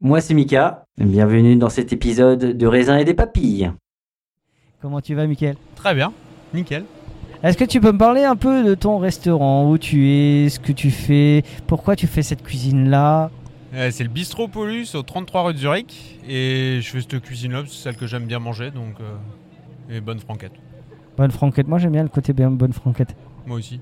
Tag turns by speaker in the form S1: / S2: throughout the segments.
S1: Moi c'est Mika, bienvenue dans cet épisode de raisin et des papilles.
S2: Comment tu vas, Mickaël?
S3: Très bien, nickel.
S2: Est-ce que tu peux me parler un peu de ton restaurant, où tu es, ce que tu fais, pourquoi tu fais cette cuisine-là?
S3: Euh, c'est le Bistrot Paulus au 33 rue de Zurich. Et je fais cette cuisine-là, c'est celle que j'aime bien manger, donc. euh, et bonne franquette.
S2: Bonne franquette. Moi, j'aime bien le côté bien bonne franquette.
S3: Moi aussi.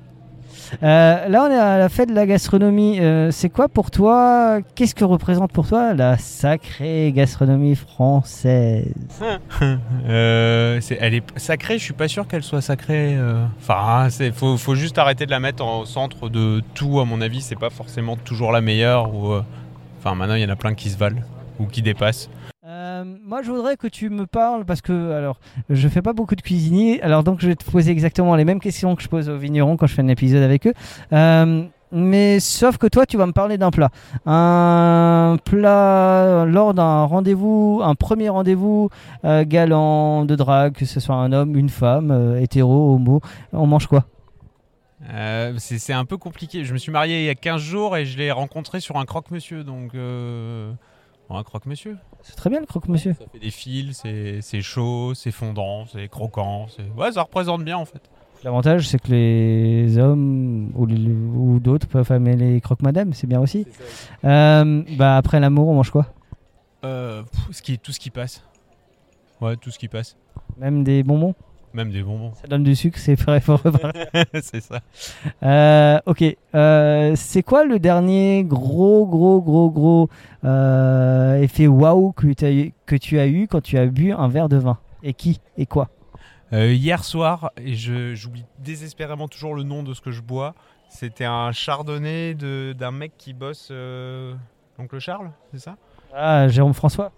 S2: Euh, là, on est à la fête de la gastronomie. Euh, c'est quoi pour toi? Qu'est-ce que représente pour toi la sacrée gastronomie française?
S3: Euh, c'est- elle est sacrée, je suis pas sûr qu'elle soit sacrée. euh. Enfin, il faut, faut juste arrêter de la mettre au centre de tout, à mon avis. C'est pas forcément toujours la meilleure. Euh, Enfin, maintenant, il y en a plein qui se valent ou qui dépassent.
S2: Moi, je voudrais que tu me parles parce que, alors, je fais pas beaucoup de cuisinier, alors donc je vais te poser exactement les mêmes questions que je pose aux vignerons quand je fais un épisode avec eux. Euh, mais sauf que toi, tu vas me parler d'un plat. Un plat lors d'un rendez-vous, un premier rendez-vous euh, galant de drague, que ce soit un homme, une femme, euh, hétéro, homo. On mange quoi?
S3: Euh, c'est un peu compliqué. Je me suis marié il y a 15 jours et je l'ai rencontré sur un croque-monsieur. Donc, un croque-monsieur.
S2: C'est très bien le croque-monsieur.
S3: Ça fait des fils, c'est chaud, c'est fondant, c'est croquant. c'est- Ouais, ça représente bien en fait.
S2: L'avantage, c'est que les hommes ou, d'autres peuvent aimer les croque-madame, c'est bien aussi. Euh, bah, après l'amour, on mange quoi?
S3: Euh, pff, ce qui, tout ce qui passe. Ouais, tout ce qui passe.
S2: Même des bonbons?
S3: Même des bonbons.
S2: Ça donne du sucre, c'est fort.
S3: c'est ça.
S2: Euh, ok. Euh, c'est quoi le dernier gros, gros, gros, gros euh, effet waouh que, que tu as eu quand tu as bu un verre de vin? Et qui? Et quoi?
S3: Hier soir, et je- j'oublie désespérément toujours le nom de ce que je bois. C'était un chardonnay de- d'un mec qui bosse. Euh, Oncle Charles, c'est ça?
S2: Ah, Jérôme François?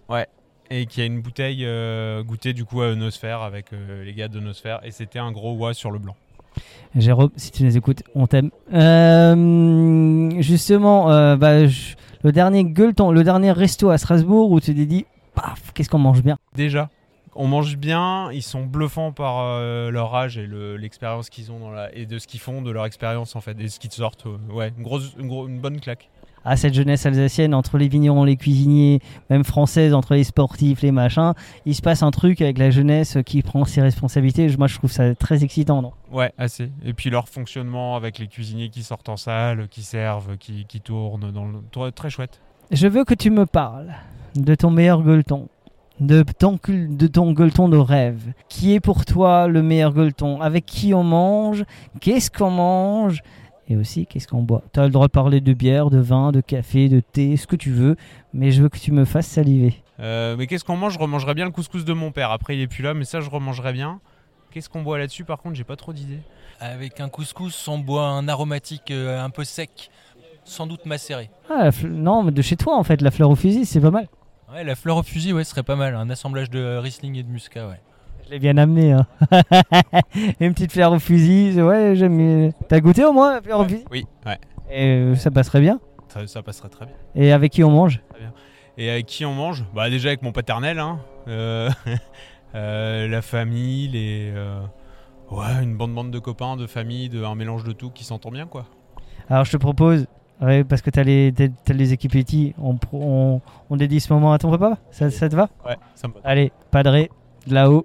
S3: Et qui a une bouteille euh, goûtée du coup à Nosphère avec euh, les gars de Nosphère. Et c'était un gros ouais sur le blanc.
S2: Jérôme, si tu nous écoutes, on t'aime. Euh, justement, euh, bah, je- le dernier gueuleton, le dernier resto à Strasbourg où tu t'es dit, paf, qu'est-ce qu'on mange bien?
S3: Déjà, on mange bien, ils sont bluffants par euh, leur âge et le- l'expérience qu'ils ont dans la, et de ce qu'ils font, de leur expérience en fait, et ce qu'ils sortent. ouais, une, grosse, une, gros- une bonne claque.
S2: À cette jeunesse alsacienne, entre les vignerons, les cuisiniers, même française, entre les sportifs, les machins, il se passe un truc avec la jeunesse qui prend ses responsabilités. Moi, je trouve ça très excitant, non?
S3: Ouais, assez. Et puis leur fonctionnement avec les cuisiniers qui sortent en salle, qui servent, qui, qui tournent, dans le... très- chouette.
S2: Je veux que tu me parles de ton meilleur gueuleton. De ton, de ton gueuleton de rêve. Qui est pour toi le meilleur gueuleton? Avec qui on mange? Qu'est-ce qu'on mange? Et aussi, qu'est-ce qu'on boit? Tu as le droit de parler de bière, de vin, de café, de thé, ce que tu veux, mais je veux que tu me fasses saliver.
S3: Euh, mais qu'est-ce qu'on mange? Je remangerais bien le couscous de mon père. Après, il est plus là, mais ça, je remangerais bien. Qu'est-ce qu'on boit là-dessus Par contre, j'ai pas trop d'idées.
S4: Avec un couscous, on boit un aromatique euh, un peu sec, sans doute macéré.
S2: Ah, la fle- non, mais de chez toi en fait, la fleur au fusil, c'est pas mal.
S4: Ouais, la fleur au fusil, ouais, serait pas mal. Un assemblage de Riesling et de Muscat, ouais.
S2: Je l'ai bien amené. Hein. Une petite fleur au fusil, ouais, j'aime. T'as goûté au moins la fleur au fusil?
S3: Oui, ouais.
S2: Et euh, ça passerait bien?
S3: Ça, ça passerait très bien.
S2: Et avec qui on mange?
S3: Et avec qui on mange? Bah déjà avec mon paternel, hein. Euh, euh, la famille, les... euh, Ouais, une bande bande de copains, de famille, de, un mélange de tout qui s'entend bien, quoi.
S2: Alors je te propose, ouais, parce que t'as les, t'as- t'as les équipes petits, on, on, on dédie ce moment à ton papa? Ça, ça te va?
S3: Ouais, ça me va.
S2: Allez, padré, de là-haut,